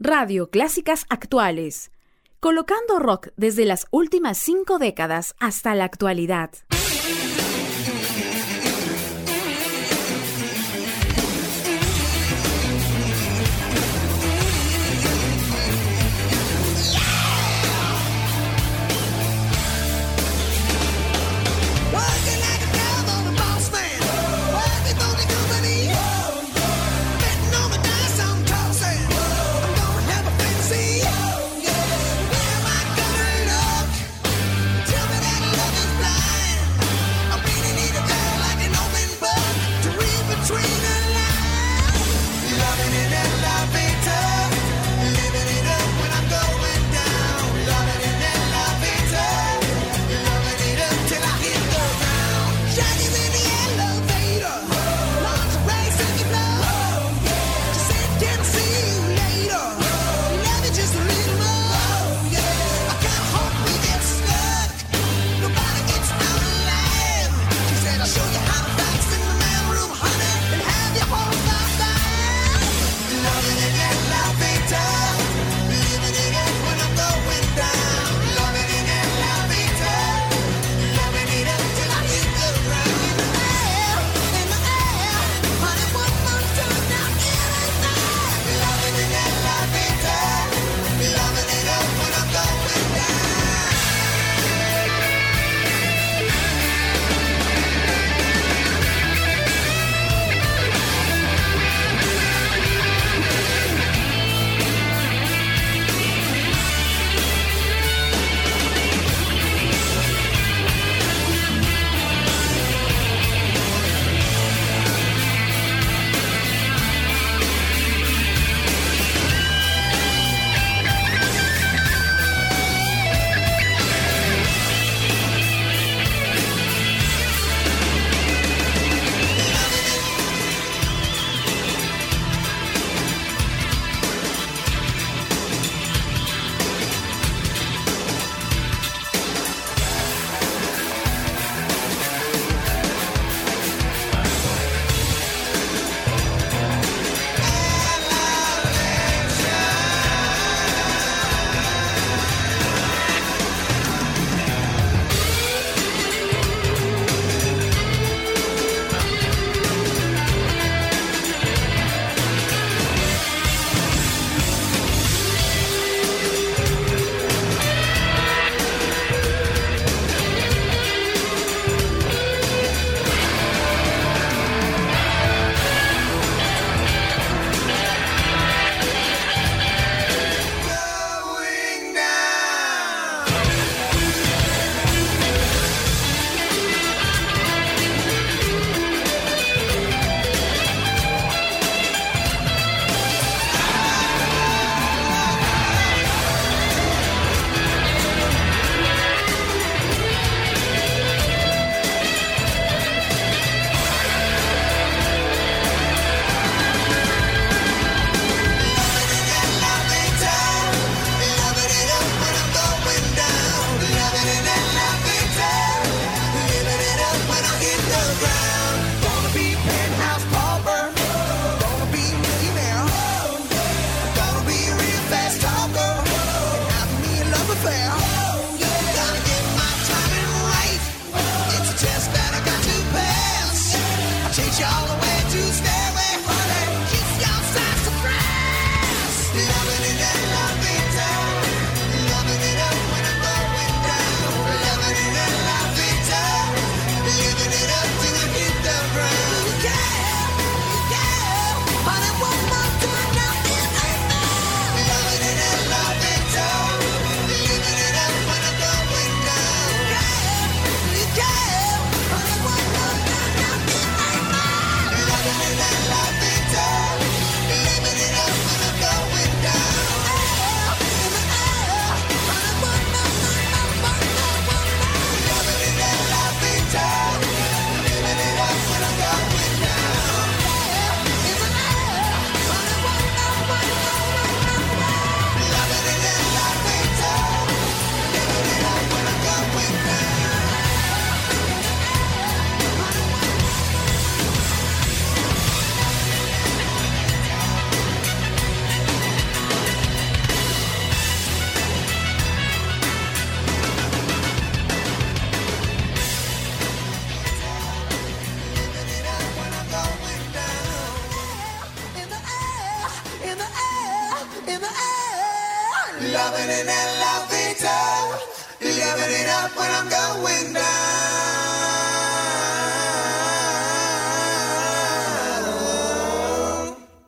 Radio Clásicas Actuales, colocando rock desde las últimas cinco décadas hasta la actualidad.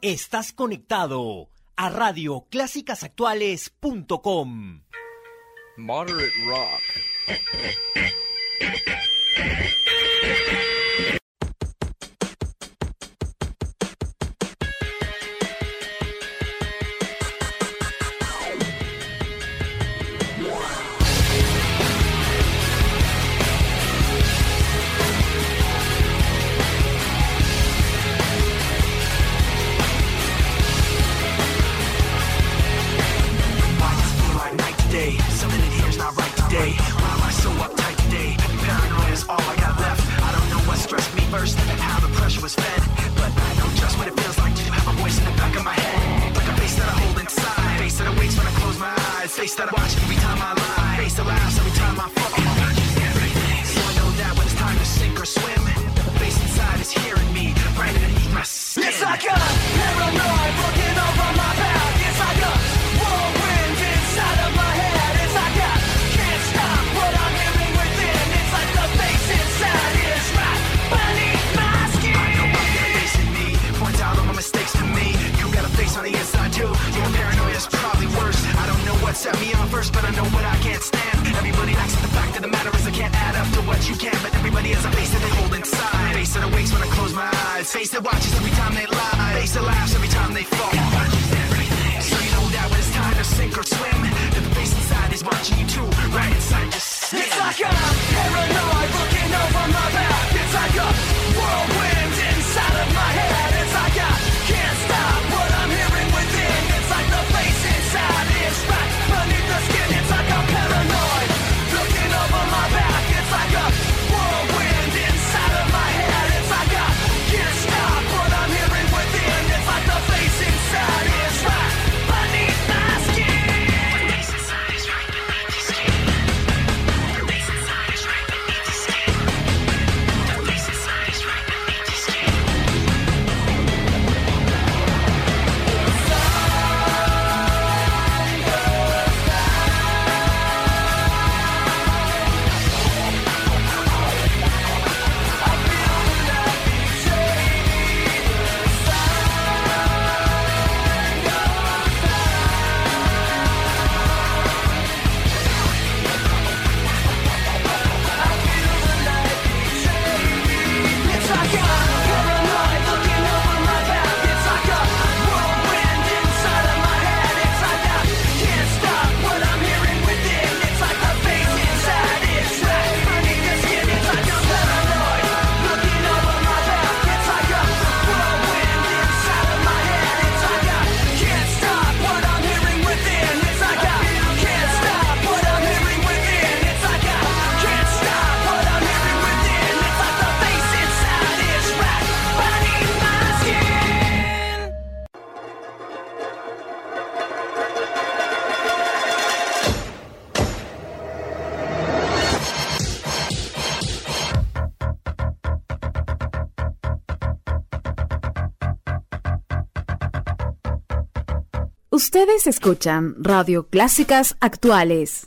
Estás conectado a radioclásicasactuales.com. Moderate Rock. Ustedes escuchan Radio Clásicas Actuales.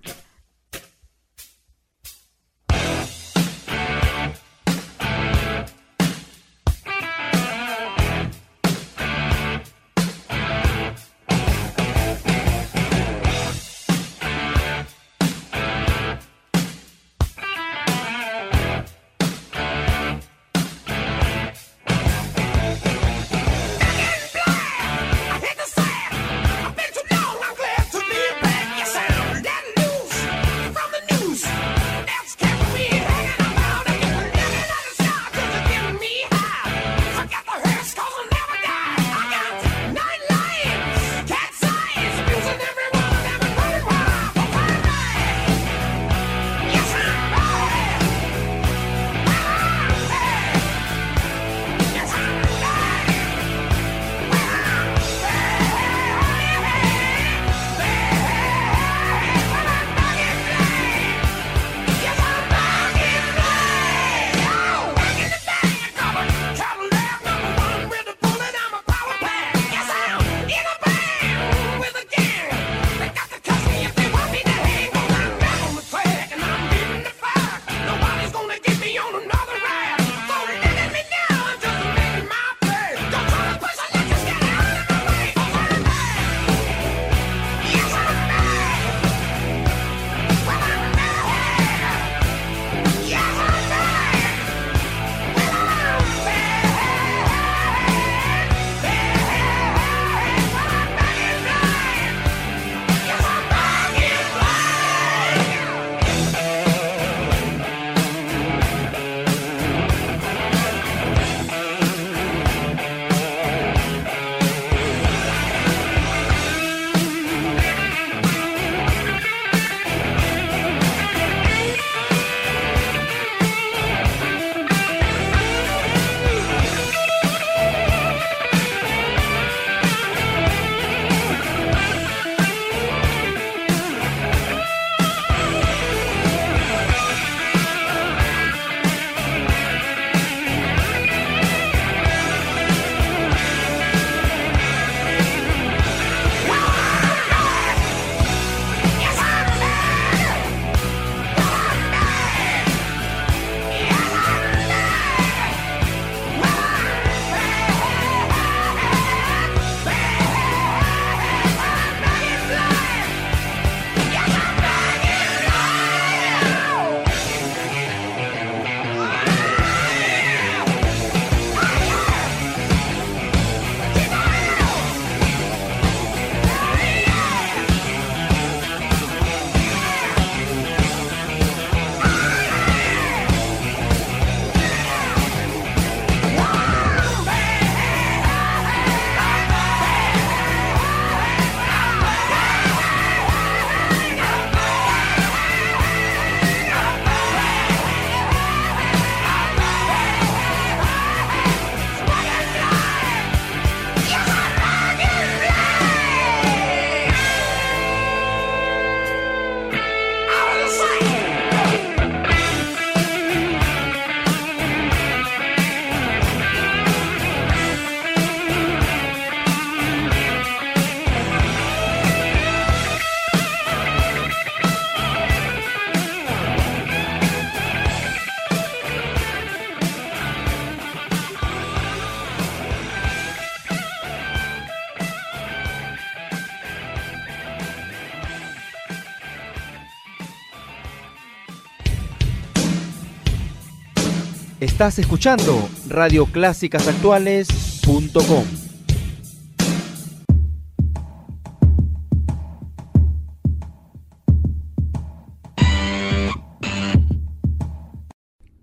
Estás escuchando radioclásicasactuales.com.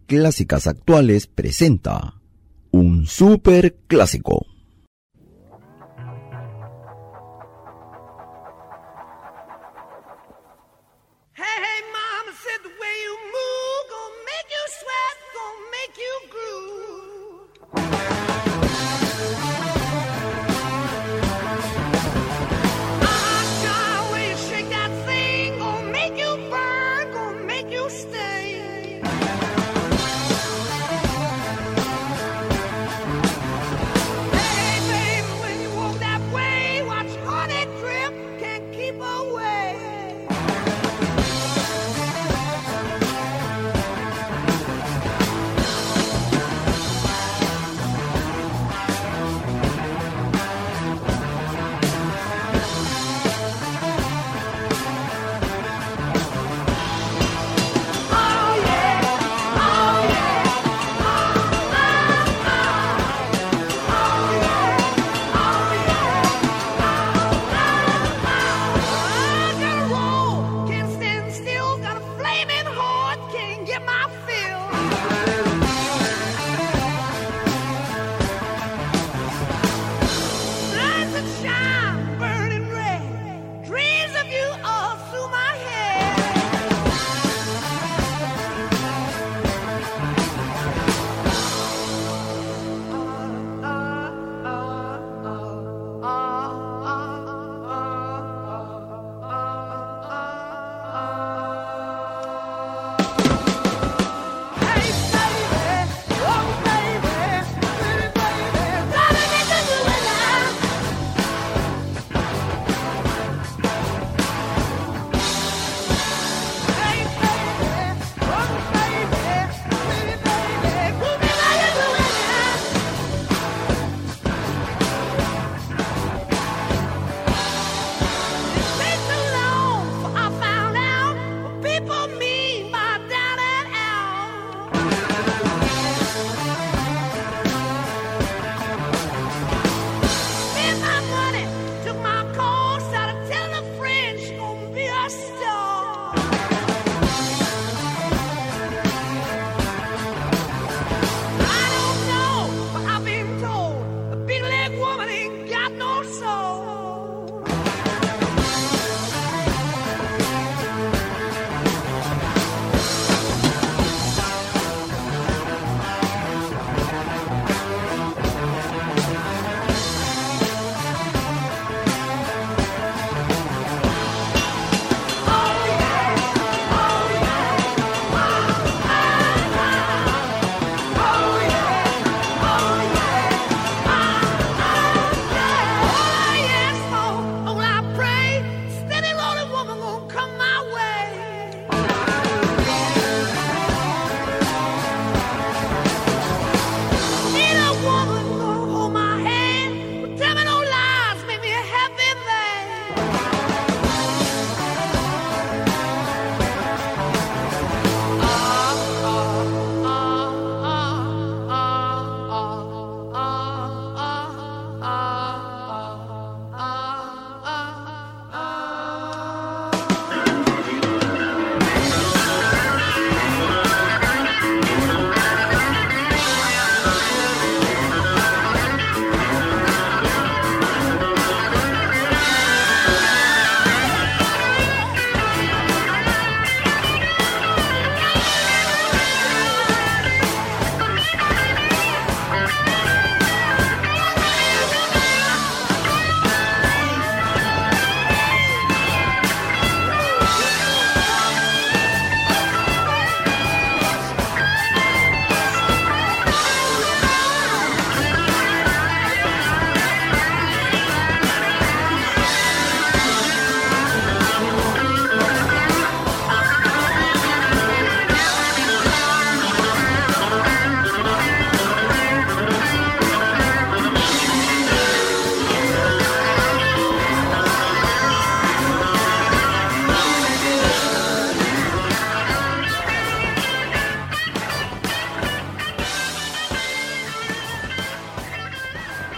Clásicas Actuales presenta un super clásico.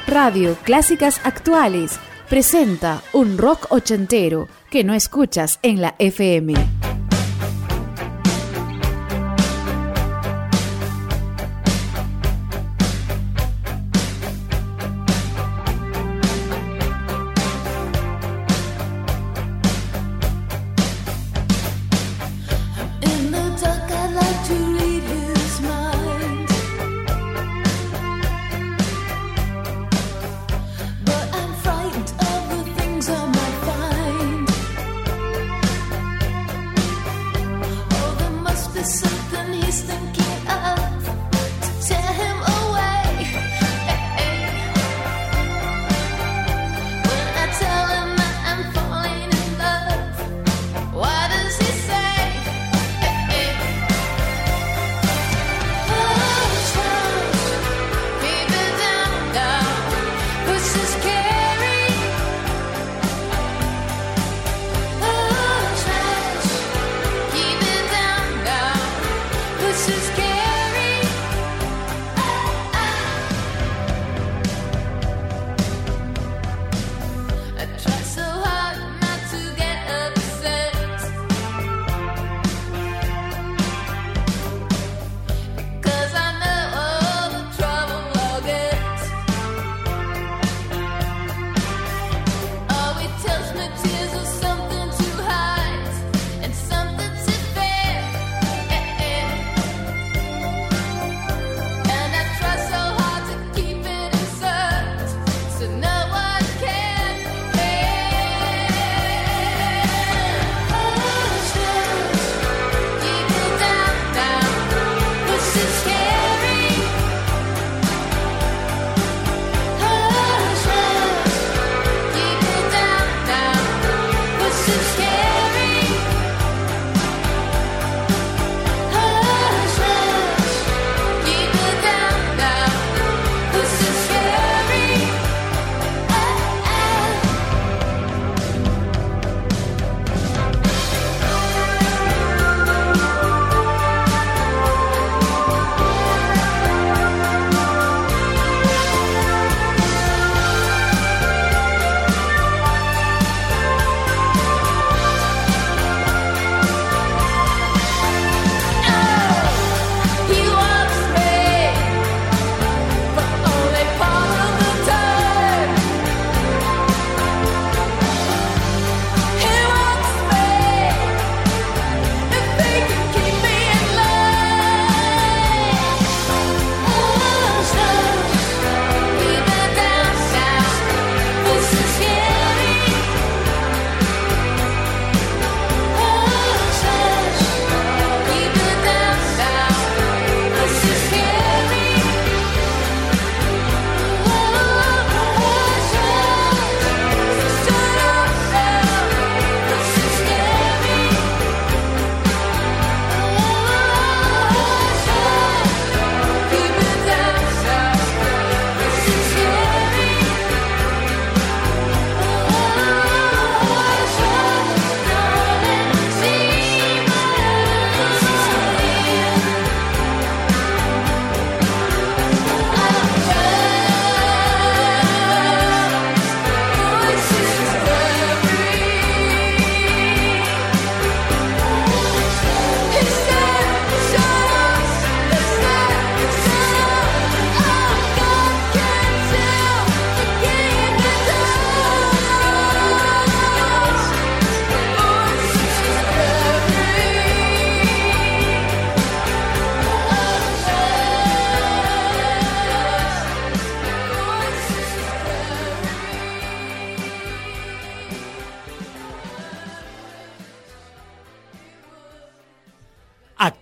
Radio Clásicas Actuales presenta un rock ochentero que no escuchas en la FM.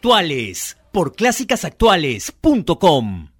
Actuales por clásicasactuales.com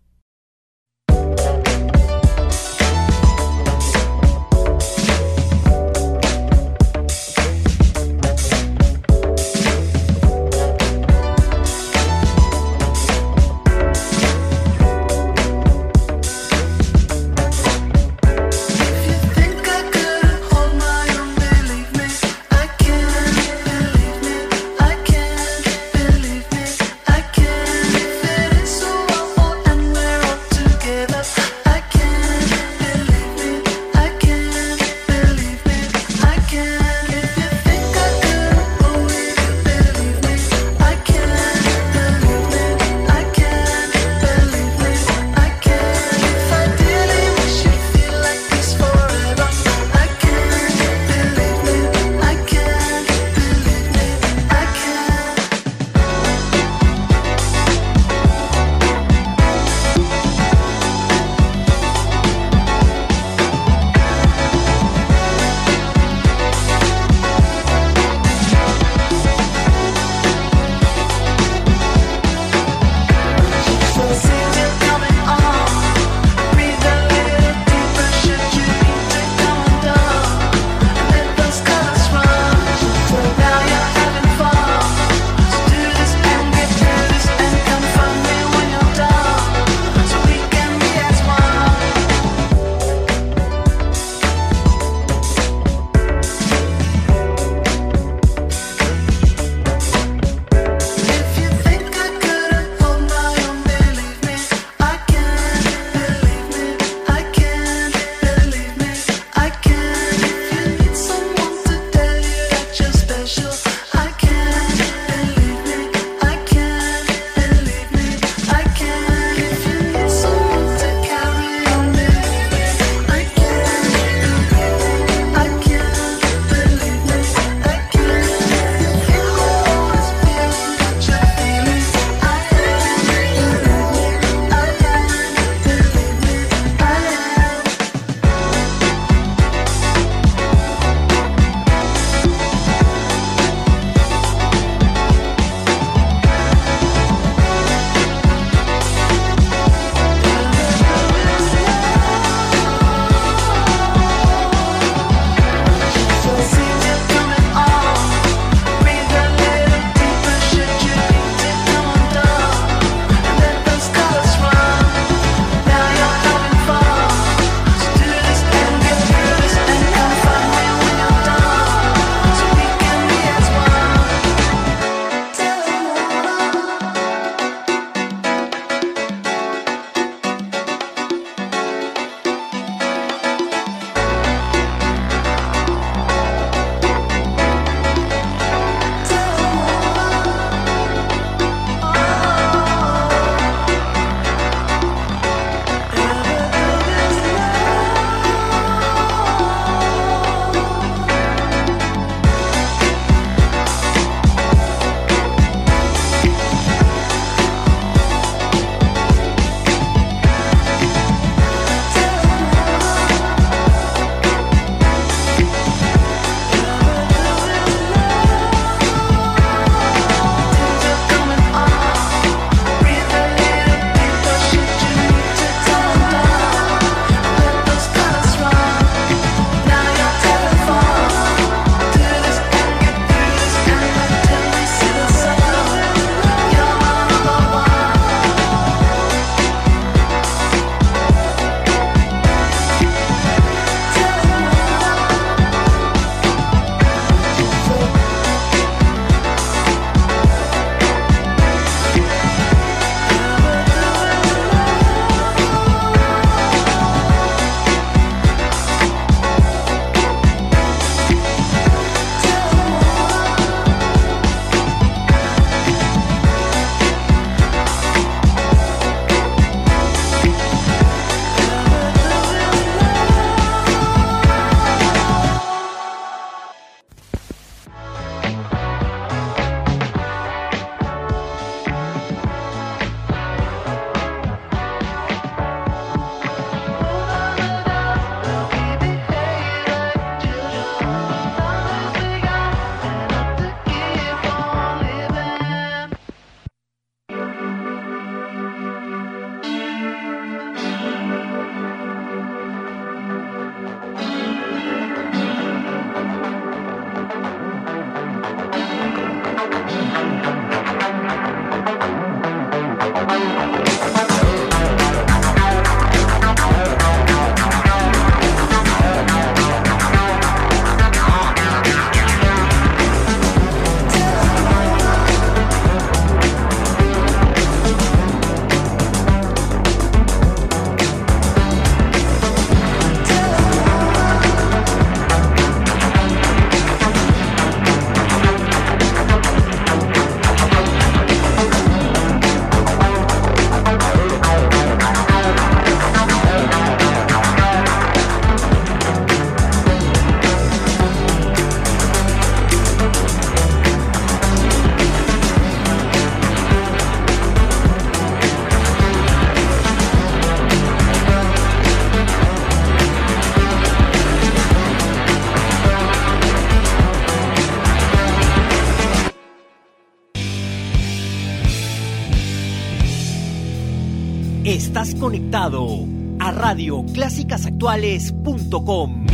conectado a radioclásicasactuales.com.